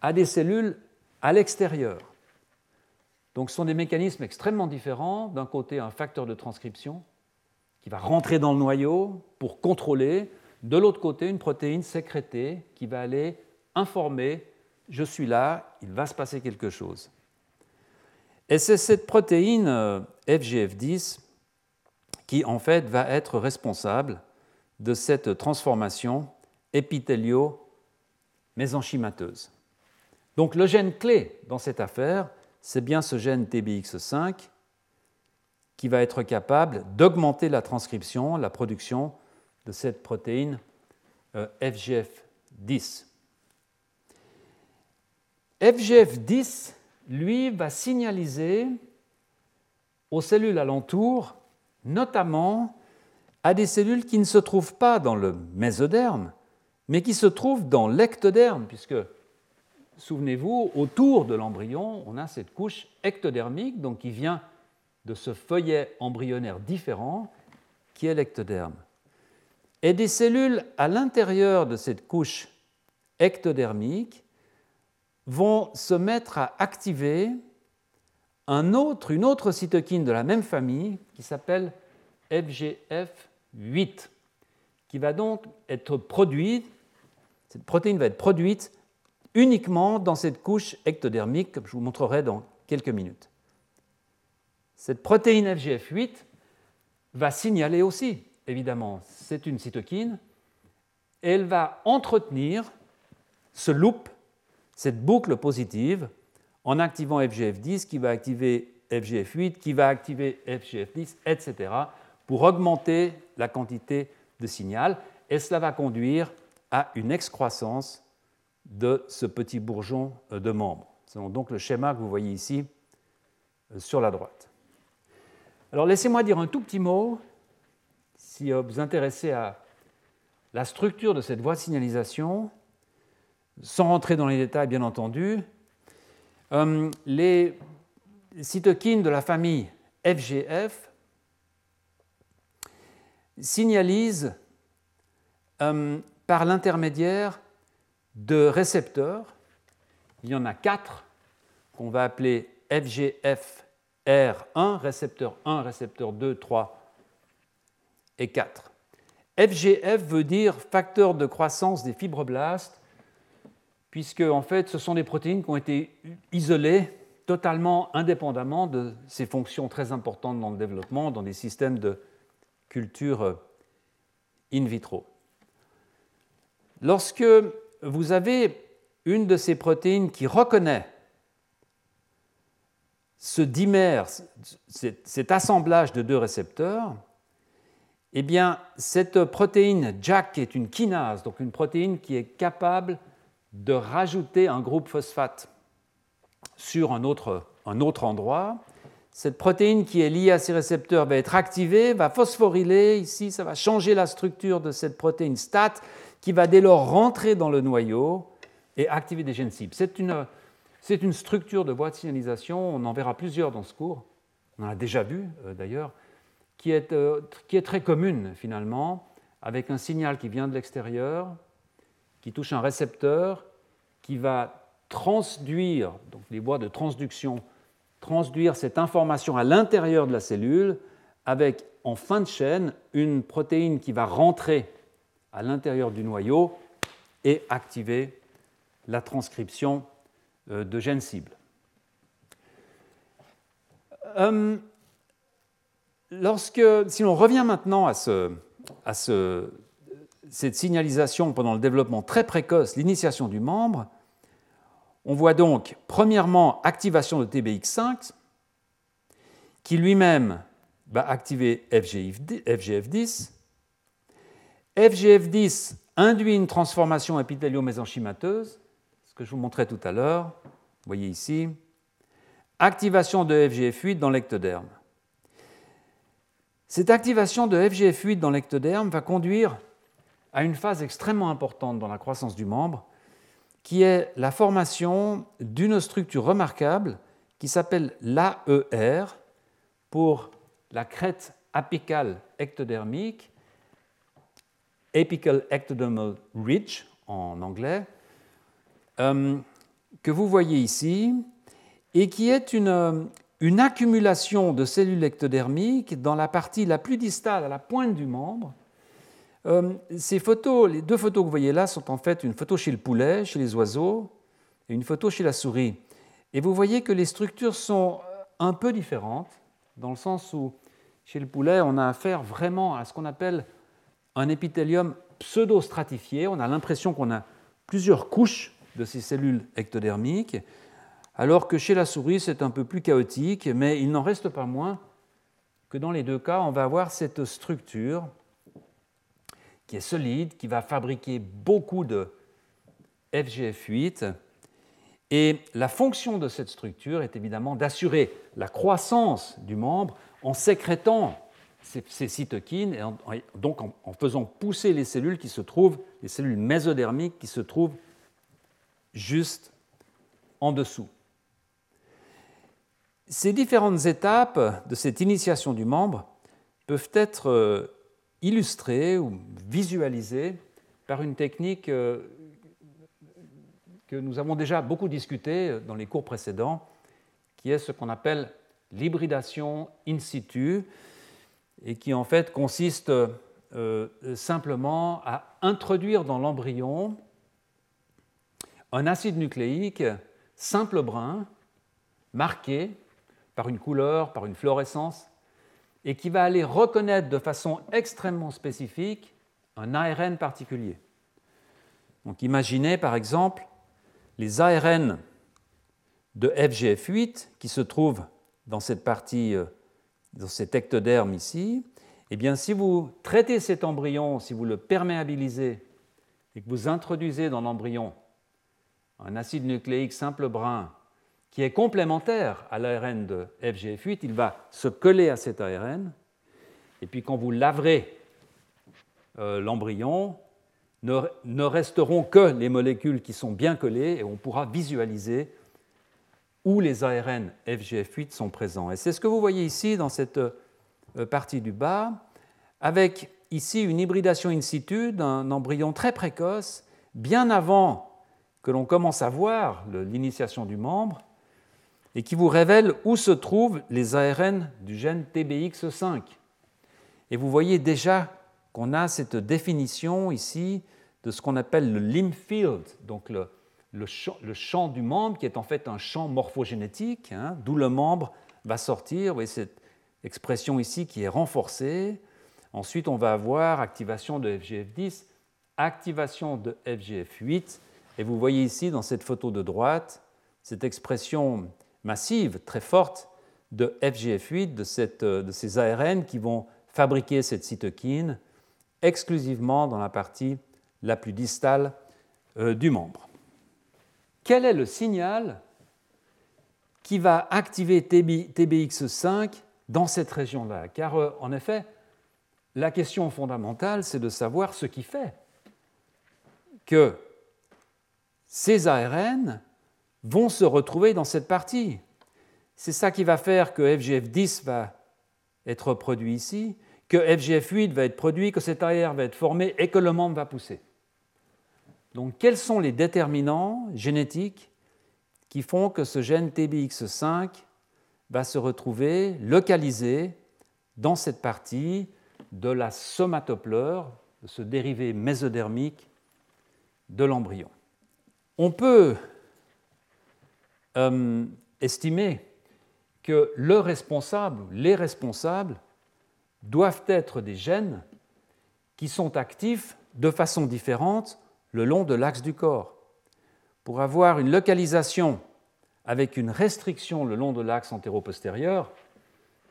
à des cellules à l'extérieur. Donc ce sont des mécanismes extrêmement différents. D'un côté, un facteur de transcription qui va rentrer dans le noyau pour contrôler. De l'autre côté, une protéine sécrétée qui va aller informer, je suis là, il va se passer quelque chose. Et c'est cette protéine euh, FGF10 qui en fait va être responsable de cette transformation épithélio-mésenchymateuse. Donc le gène clé dans cette affaire, c'est bien ce gène TBX5 qui va être capable d'augmenter la transcription, la production de cette protéine euh, FGF10. FGF10, lui, va signaliser aux cellules alentours, notamment à des cellules qui ne se trouvent pas dans le mésoderme, mais qui se trouvent dans l'ectoderme, puisque, souvenez-vous, autour de l'embryon, on a cette couche ectodermique, donc qui vient de ce feuillet embryonnaire différent, qui est l'ectoderme. Et des cellules à l'intérieur de cette couche ectodermique vont se mettre à activer une autre cytokine de la même famille qui s'appelle FGF8, qui va donc être produite, cette protéine va être produite uniquement dans cette couche ectodermique, comme je vous montrerai dans quelques minutes. Cette protéine FGF8 va signaler aussi, évidemment, c'est une cytokine, et elle va entretenir ce loop cette boucle positive en activant FGF10 qui va activer FGF8, qui va activer FGF10, etc., pour augmenter la quantité de signal. Et cela va conduire à une excroissance de ce petit bourgeon euh, de membres. C'est donc le schéma que vous voyez ici euh, sur la droite. Alors laissez-moi dire un tout petit mot, si vous vous intéressez à la structure de cette voie de signalisation, sans rentrer dans les détails, bien entendu, euh, les cytokines de la famille FGF signalisent euh, par l'intermédiaire de récepteurs. Il y en a quatre qu'on va appeler FGFR1, récepteur 1, récepteur 2, 3 et 4. FGF veut dire facteur de croissance des fibroblastes puisque en fait, ce sont des protéines qui ont été isolées totalement indépendamment de ces fonctions très importantes dans le développement, dans des systèmes de culture euh, in vitro. Lorsque vous avez une de ces protéines qui reconnaît ce dimère, cet assemblage de deux récepteurs, eh bien, cette protéine JAK est une kinase, donc une protéine qui est capable de rajouter un groupe phosphate sur un autre, un autre endroit. Cette protéine qui est liée à ces récepteurs va être activée, va phosphoryler. Ici, ça va changer la structure de cette protéine STAT qui va dès lors rentrer dans le noyau et activer des gènes cibles. C'est une, c'est une structure de voie de signalisation, on en verra plusieurs dans ce cours, on en a déjà vu euh, d'ailleurs, qui est, euh, qui est très commune finalement, avec un signal qui vient de l'extérieur, qui touche un récepteur qui va transduire, donc les voies de transduction, transduire cette information à l'intérieur de la cellule avec en fin de chaîne une protéine qui va rentrer à l'intérieur du noyau et activer la transcription euh, de gènes cibles. Euh, lorsque, si l'on revient maintenant à, ce, à ce, cette signalisation pendant le développement très précoce, l'initiation du membre, on voit donc premièrement activation de TBX5, qui lui-même va activer FGF10. FGF10 induit une transformation épithélio-mésenchymateuse, ce que je vous montrais tout à l'heure. Vous voyez ici. Activation de FGF8 dans l'ectoderme. Cette activation de FGF8 dans l'ectoderme va conduire à une phase extrêmement importante dans la croissance du membre, qui est la formation d'une structure remarquable qui s'appelle l'AER pour la crête apicale ectodermique, apical ectodermal ridge en anglais, euh, que vous voyez ici, et qui est une, une accumulation de cellules ectodermiques dans la partie la plus distale, à la pointe du membre. Euh, ces photos, les deux photos que vous voyez là sont en fait une photo chez le poulet, chez les oiseaux, et une photo chez la souris. Et vous voyez que les structures sont un peu différentes, dans le sens où chez le poulet, on a affaire vraiment à ce qu'on appelle un épithélium pseudo-stratifié. On a l'impression qu'on a plusieurs couches de ces cellules ectodermiques, alors que chez la souris, c'est un peu plus chaotique, mais il n'en reste pas moins que dans les deux cas, on va avoir cette structure qui est solide, qui va fabriquer beaucoup de FGF8. Et la fonction de cette structure est évidemment d'assurer la croissance du membre en sécrétant ces, cytokines, et donc en, en, faisant pousser les cellules qui se trouvent, les cellules mésodermiques qui se trouvent juste en dessous. Ces différentes étapes de cette initiation du membre peuvent être illustrées ou visualisées par une technique euh, que nous avons déjà beaucoup discutée dans les cours précédents, qui est ce qu'on appelle l'hybridation in situ, et qui en fait consiste euh, simplement à introduire dans l'embryon un acide nucléique simple brun, marqué par une couleur, par une fluorescence, et qui va aller reconnaître de façon extrêmement spécifique un ARN particulier. Donc imaginez par exemple les ARN de FGF8 qui se trouvent dans cette partie, euh, dans cet ectoderme ici, eh bien, si vous traitez cet embryon, si vous le perméabilisez et que vous introduisez dans l'embryon un acide nucléique simple brun qui est complémentaire à l'ARN de FGF8, il va se coller à cet ARN. Et puis quand vous laverez euh, l'embryon, ne, resteront que les molécules qui sont bien collées et on pourra visualiser où les ARN FGF8 sont présents. Et c'est ce que vous voyez ici dans cette euh, partie du bas, avec ici une hybridation in situ d'un embryon très précoce, bien avant que l'on commence à voir l'initiation du membre, et qui vous révèle où se trouvent les ARN du gène TBX5. Et vous voyez déjà qu'on a cette définition ici de ce qu'on appelle le limb field, donc le, champ, du membre, qui est en fait un champ morphogénétique, hein, d'où le membre va sortir. Vous voyez cette expression ici qui est renforcée. Ensuite, on va avoir activation de FGF10, activation de FGF8. Et vous voyez ici, dans cette photo de droite, cette expression massive, très forte, de FGF8, de, de ces ARN qui vont fabriquer cette cytokine exclusivement dans la partie la plus distale euh, du membre. Quel est le signal qui va activer TBX5 dans cette région-là? Car euh, en effet, la question fondamentale, c'est de savoir ce qui fait que ces ARN vont se retrouver dans cette partie. C'est ça qui va faire que FGF10 va être produit ici, que FGF8 va être produit, que cet AR va être formé et que le membre va pousser. Donc, quels sont les déterminants génétiques qui font que ce gène TBX5 va se retrouver localisé dans cette partie de la somatopleure, ce dérivé mésodermique de l'embryon? On peut euh, estimer que le responsable, les responsables, doivent être des gènes qui sont actifs de façon différente le long de l'axe du corps. Pour avoir une localisation avec une restriction le long de l'axe antéro-postérieur,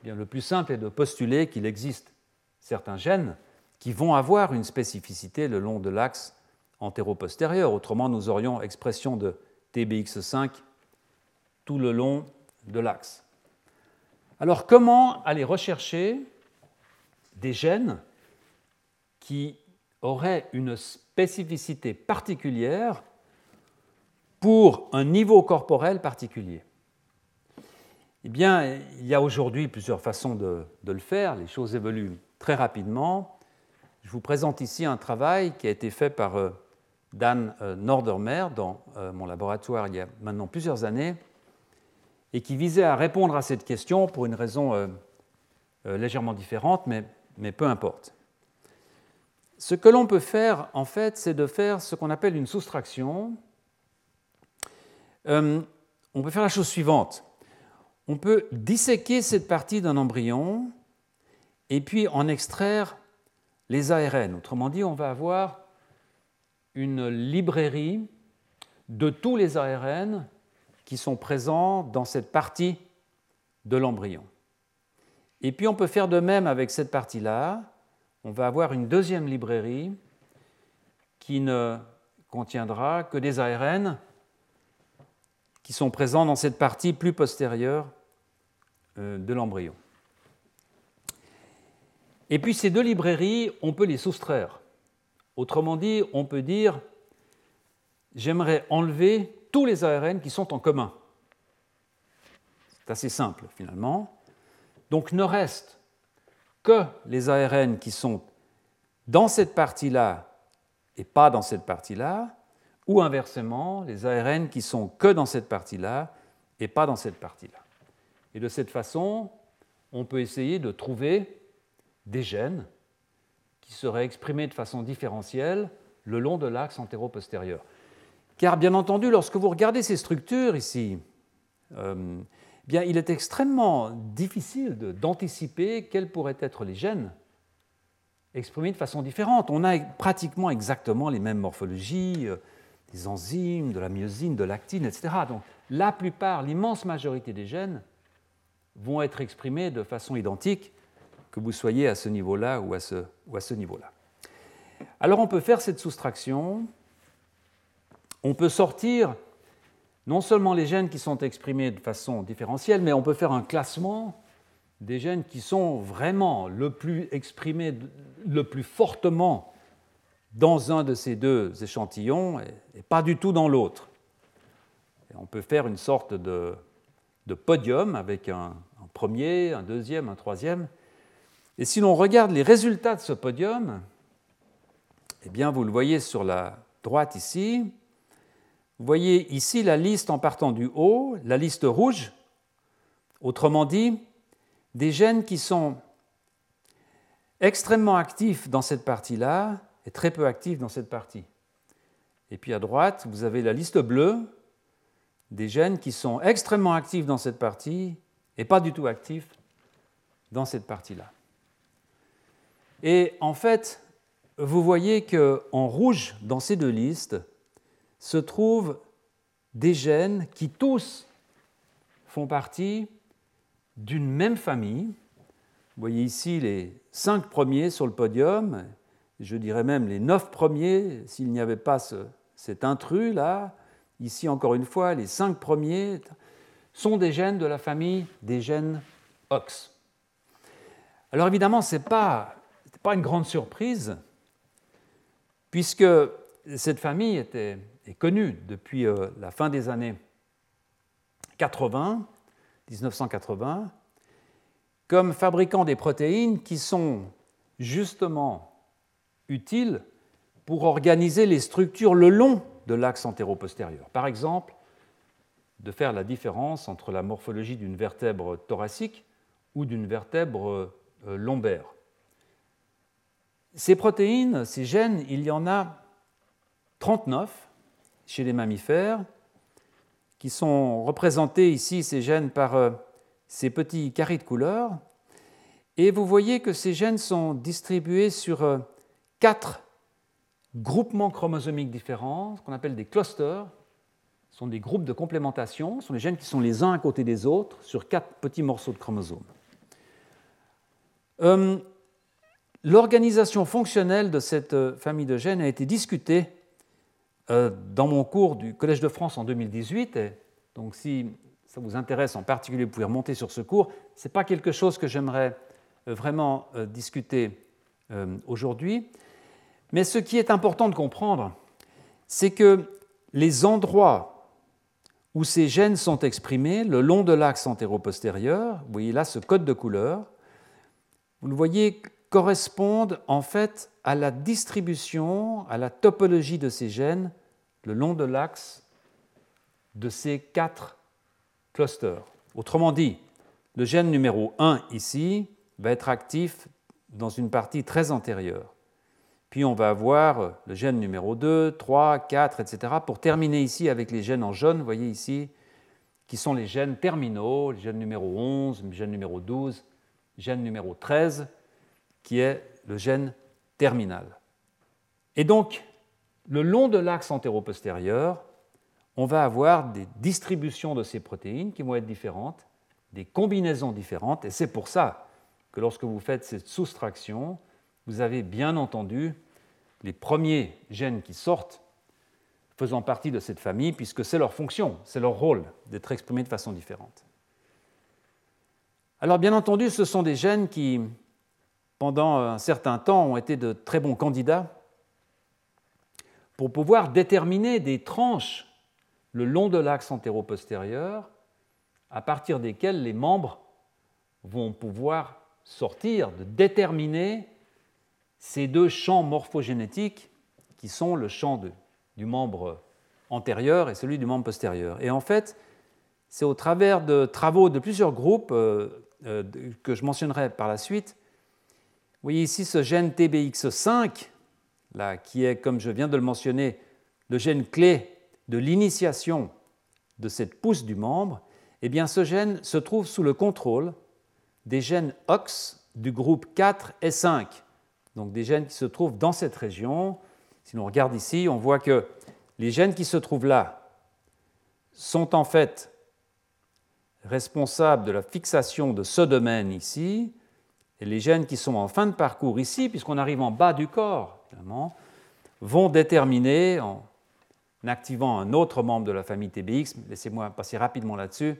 eh le plus simple est de postuler qu'il existe certains gènes qui vont avoir une spécificité le long de l'axe antéro-postérieur. Autrement, nous aurions expression de TBX5 tout le long de l'axe. Alors, comment aller rechercher des gènes qui auraient une spécificité particulière pour un niveau corporel particulier? Eh bien, il y a aujourd'hui plusieurs façons de, le faire. Les choses évoluent très rapidement. Je vous présente ici un travail qui a été fait par euh, Dan euh, Nordermer dans euh, mon laboratoire il y a maintenant plusieurs années et qui visait à répondre à cette question pour une raison légèrement différente, mais, mais peu importe. Ce que l'on peut faire, en fait, c'est de faire ce qu'on appelle une soustraction euh, on peut faire la chose suivante. On peut disséquer cette partie d'un embryon et puis en extraire les ARN. Autrement dit, on va avoir une librairie de tous les ARN qui sont présents dans cette partie de l'embryon. Et puis on peut faire de même avec cette partie-là. On va avoir une deuxième librairie qui ne contiendra que des ARN qui sont présents dans cette partie plus postérieure euh, de l'embryon. Et puis ces deux librairies, on peut les soustraire. Autrement dit, on peut dire, j'aimerais enlever tous les ARN qui sont en commun. C'est assez simple finalement. Donc ne reste que les ARN qui sont dans cette partie-là et pas dans cette partie-là, ou inversement, les ARN qui sont que dans cette partie-là et pas dans cette partie-là. Et de cette façon, on peut essayer de trouver des gènes qui seraient exprimés de façon différentielle le long de l'axe antéro-postérieur. Car bien entendu, lorsque vous regardez ces structures ici, euh, bien, il est extrêmement difficile d'anticiper quels pourraient être les gènes exprimés de façon différente. On a pratiquement exactement les mêmes morphologies, euh, des enzymes, de la myosine, de l'actine, etc. Donc la plupart, l'immense majorité des gènes vont être exprimés de façon identique, que vous soyez à ce niveau-là ou à ce, ou à ce niveau-là. Alors on peut faire cette soustraction, on peut sortir non seulement les gènes qui sont exprimés de façon différentielle, mais on peut faire un classement des gènes qui sont vraiment le plus exprimés, le plus fortement dans un de ces deux échantillons et, pas du tout dans l'autre. On peut faire une sorte de, podium avec un, premier, un deuxième, un troisième. Et si l'on regarde les résultats de ce podium, eh bien, vous le voyez sur la droite ici. Vous voyez ici la liste en partant du haut, la liste rouge, autrement dit, des gènes qui sont extrêmement actifs dans cette partie-là est très peu actif dans cette partie. Et puis à droite, vous avez la liste bleue des gènes qui sont extrêmement actifs dans cette partie et pas du tout actifs dans cette partie-là. Et en fait, vous voyez qu'en rouge, dans ces deux listes, se trouvent des gènes qui tous font partie d'une même famille. Vous voyez ici les cinq premiers sur le podium, je dirais même les neuf premiers, s'il n'y avait pas cet intrus-là, ici encore une fois, les cinq premiers sont des gènes de la famille des gènes OX. Alors évidemment, ce n'est pas une grande surprise, puisque cette famille était, est connue depuis euh, la fin des années 80, 1980, comme fabricant des protéines qui sont justement utile pour organiser les structures le long de l'axe antéro-postérieur. Par exemple, de faire la différence entre la morphologie d'une vertèbre thoracique ou d'une vertèbre euh, lombaire. ces protéines, ces gènes, il y en a 39 chez les mammifères, qui sont représentés ici, ces gènes, par euh, ces petits carrés de couleur. Et vous voyez que ces gènes sont distribués sur euh, quatre groupements chromosomiques différents, ce qu'on appelle des clusters. Ce sont des groupes de complémentation, ce sont des gènes qui sont les uns à côté des autres sur quatre petits morceaux de chromosomes. Euh, l'organisation fonctionnelle de cette famille de gènes a été discutée dans mon cours du Collège de France en 2018. donc, si ça vous intéresse en particulier, vous pouvez remonter sur ce cours. Ce n'est pas quelque chose que j'aimerais euh, vraiment euh, discuter aujourd'hui. Mais ce qui est important de comprendre, c'est que les endroits où ces gènes sont exprimés le long de l'axe antéro-postérieur, vous voyez là ce code de couleur, vous le voyez correspondent en fait à la distribution, à la topologie de ces gènes le long de l'axe de ces quatre clusters. Autrement dit, le gène numéro 1 ici va être actif dans une partie très antérieure. Puis on va avoir le gène numéro 2, 3, 4, etc. pour terminer ici avec les gènes en jaune, vous voyez ici, qui sont les gènes terminaux, le gène numéro 11, le gène numéro 12, le gène numéro 13, qui est le gène terminal. Et donc, le long de l'axe antéro-postérieur, on va avoir des distributions de ces protéines qui vont être différentes, des combinaisons différentes, et c'est pour ça que lorsque vous faites cette soustraction, vous avez bien entendu les premiers gènes qui sortent faisant partie de cette famille, puisque c'est leur fonction, c'est leur rôle d'être exprimés de façon différente. Alors bien entendu, ce sont des gènes qui pendant un certain temps, ont été de très bons candidats pour pouvoir déterminer des tranches le long de l'axe antéro-postérieur à partir desquelles les membres vont pouvoir sortir, de déterminer ces deux champs morphogénétiques qui sont le champ du membre antérieur et celui du membre postérieur. Et en fait, c'est au travers de travaux de plusieurs groupes euh, euh, que je mentionnerai par la suite voyez ici ce gène TBX5, là, qui est, comme je viens de le mentionner, le gène clé de l'initiation de cette pousse du membre. Eh bien, ce gène se trouve sous le contrôle des gènes OX du groupe 4 et 5, donc des gènes qui se trouvent dans cette région. Si l'on regarde ici, on voit que les gènes qui se trouvent là sont en fait responsables de la fixation de ce domaine ici, et les gènes qui sont en fin de parcours ici, puisqu'on arrive en bas du corps, vont déterminer, en activant un autre membre de la famille TBX, laissez-moi passer rapidement là-dessus,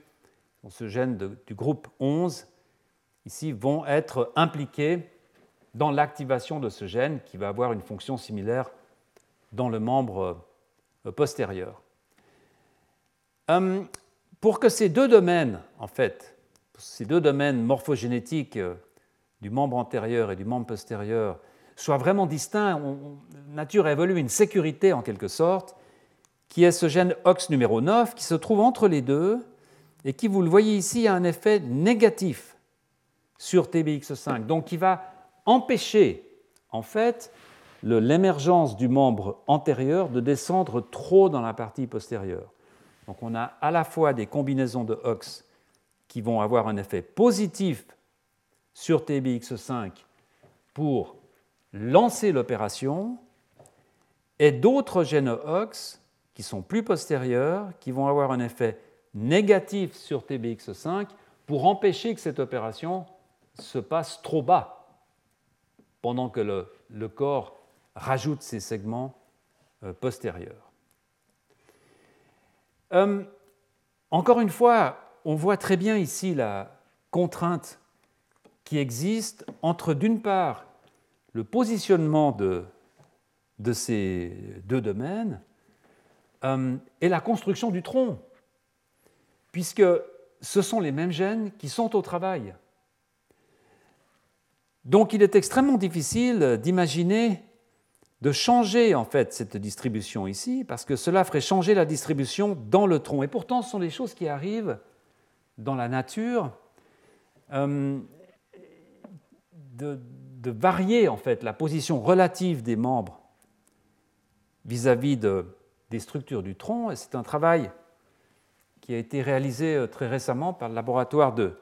ce gène du groupe 11, ici, vont être impliqués dans l'activation de ce gène qui va avoir une fonction similaire dans le membre euh, postérieur. Hum, pour que ces deux domaines, en fait, ces deux domaines morphogénétiques euh, du membre antérieur et du membre postérieur soient vraiment distincts, la nature a évolué une sécurité en quelque sorte, qui est ce gène OX numéro 9 qui se trouve entre les deux et qui, vous le voyez ici, a un effet négatif sur TBX5, donc qui va empêcher en fait l'émergence du membre antérieur de descendre trop dans la partie postérieure. Donc on a à la fois des combinaisons de OX qui vont avoir un effet positif sur TBX5 pour lancer l'opération et d'autres gènes OX qui sont plus postérieurs, qui vont avoir un effet négatif sur TBX5 pour empêcher que cette opération se passe trop bas pendant que le, corps rajoute ces segments euh, postérieurs. Euh, encore une fois, on voit très bien ici la contrainte qui existe entre, d'une part, le positionnement de, ces deux domaines euh, et la construction du tronc, puisque ce sont les mêmes gènes qui sont au travail. Donc il est extrêmement difficile d'imaginer de changer en fait cette distribution ici, parce que cela ferait changer la distribution dans le tronc. Et pourtant, ce sont des choses qui arrivent dans la nature. Euh, de, varier en fait la position relative des membres vis-à-vis de, des structures du tronc. Et c'est un travail qui a été réalisé euh, très récemment par le laboratoire de,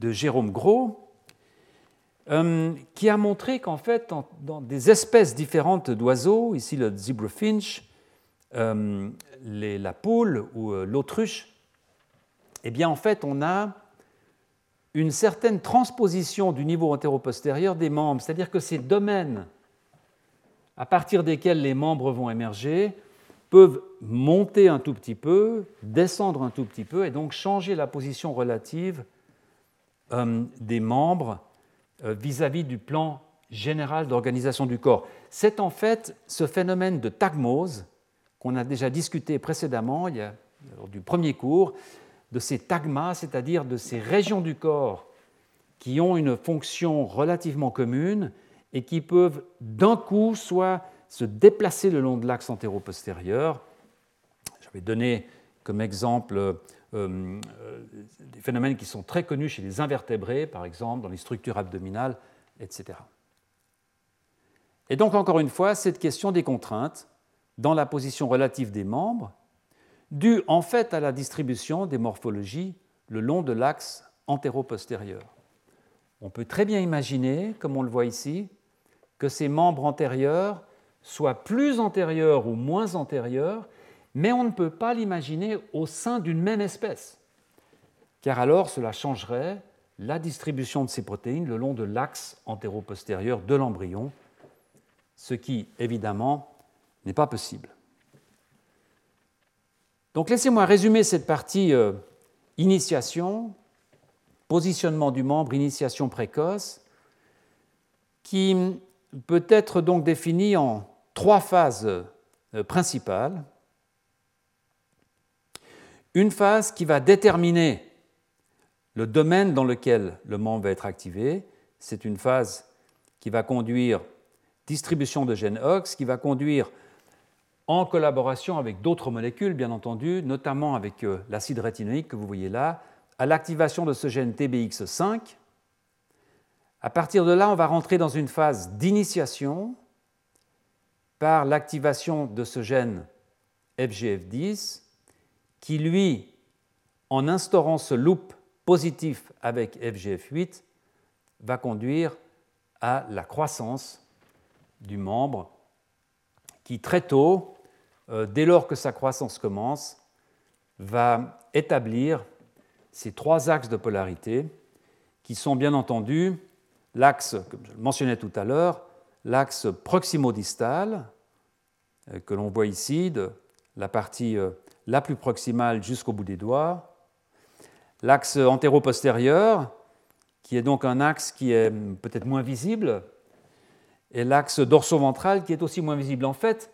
Jérôme Gros, euh, qui a montré qu'en fait, dans des espèces différentes d'oiseaux, ici le zebrafinch, euh, la poule ou l'autruche, eh bien en fait, on a une certaine transposition du niveau antéro-postérieur des membres, c'est-à-dire que ces domaines à partir desquels les membres vont émerger peuvent monter un tout petit peu, descendre un tout petit peu, et donc changer la position relative euh, des membres euh, vis-à-vis du plan général d'organisation du corps. C'est en fait ce phénomène de tagmose qu'on a déjà discuté précédemment, il y a, du premier cours, de ces tagmas, c'est-à-dire de ces régions du corps qui ont une fonction relativement commune et qui peuvent d'un coup soit se déplacer le long de l'axe antéro-postérieur. J'avais donné comme exemple euh, euh, des phénomènes qui sont très connus chez les invertébrés, par exemple, dans les structures abdominales, etc. Et donc, encore une fois, cette question des contraintes dans la position relative des membres, due en fait à la distribution des morphologies le long de l'axe antéro-postérieur. On peut très bien imaginer, comme on le voit ici, que ces membres antérieurs soient plus antérieurs ou moins antérieurs, mais on ne peut pas l'imaginer au sein d'une même espèce, car alors cela changerait la distribution de ces protéines le long de l'axe antéro-postérieur de l'embryon, ce qui, évidemment, n'est pas possible. Donc laissez-moi résumer cette partie euh, initiation, positionnement du membre, initiation précoce, qui peut être donc définie en trois phases euh, principales. Une phase qui va déterminer le domaine dans lequel le membre va être activé, c'est une phase qui va conduire distribution de gènes OX, qui va conduire en collaboration avec d'autres molécules, bien entendu, notamment avec euh, l'acide rétinoïque que vous voyez là, à l'activation de ce gène TBX5. À partir de là, on va rentrer dans une phase d'initiation par l'activation de ce gène FGF10 qui, lui, en instaurant ce loop positif avec FGF8, va conduire à la croissance du membre qui très tôt dès lors que sa croissance commence, va établir ces trois axes de polarité qui sont bien entendu l'axe, comme je le mentionnais tout à l'heure, l'axe proximodistal, euh, que l'on voit ici, de la partie euh, la plus proximale jusqu'au bout des doigts, l'axe antéro-postérieur, qui est donc un axe qui est peut-être moins visible, et l'axe dorso-ventral, qui est aussi moins visible. En fait,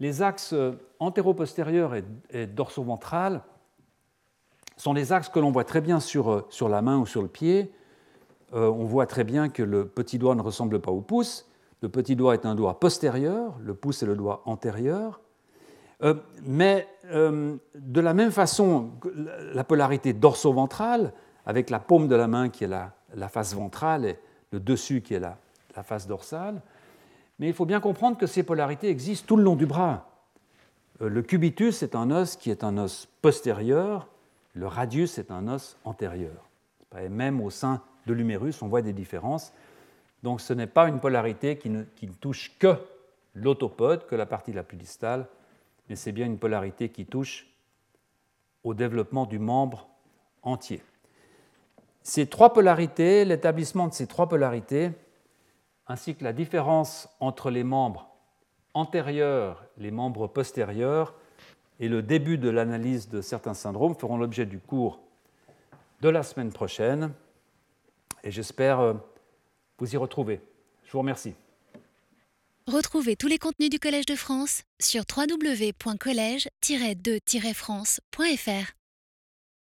les axes antéro-postérieur et, dorso-ventral sont les axes que l'on voit très bien sur, sur, la main ou sur le pied. Euh, on voit très bien que le petit doigt ne ressemble pas au pouce. Le petit doigt est un doigt postérieur, le pouce est le doigt antérieur. Euh, mais euh, de la même façon, la polarité dorso-ventrale, avec la paume de la main qui est la, face ventrale et le dessus qui est la face dorsale, mais il faut bien comprendre que ces polarités existent tout le long du bras. Euh, le cubitus est un os qui est un os postérieur, le radius est un os antérieur. Et même au sein de l'humérus, on voit des différences. Donc ce n'est pas une polarité qui ne, qui ne touche que l'autopode, que la partie la plus distale, mais c'est bien une polarité qui touche au développement du membre entier. Ces trois polarités, l'établissement de ces trois polarités, ainsi que la différence entre les membres antérieurs, les membres postérieurs et le début de l'analyse de certains syndromes feront l'objet du cours de la semaine prochaine et j'espère euh, vous y retrouver. Je vous remercie. Retrouvez tous les contenus du Collège de France sur www.colège-2-france.fr.